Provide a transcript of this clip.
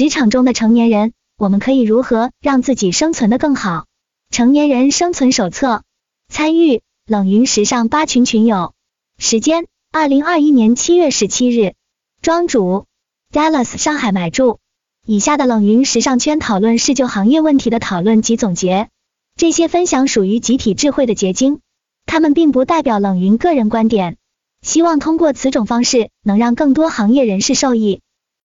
职场中的成年人我们可以如何让自己生存的更好？成年人生存手册。参与。冷云时尚八群群友。时间。二零二一年七月十七日。庄主。Dallas 上海买住以下的冷云时尚圈讨论是就行业问题的讨论及总结。这些分享属于集体智慧的结晶。他们并不代表冷云个人观点。希望通过此种方式能让更多行业人士受益。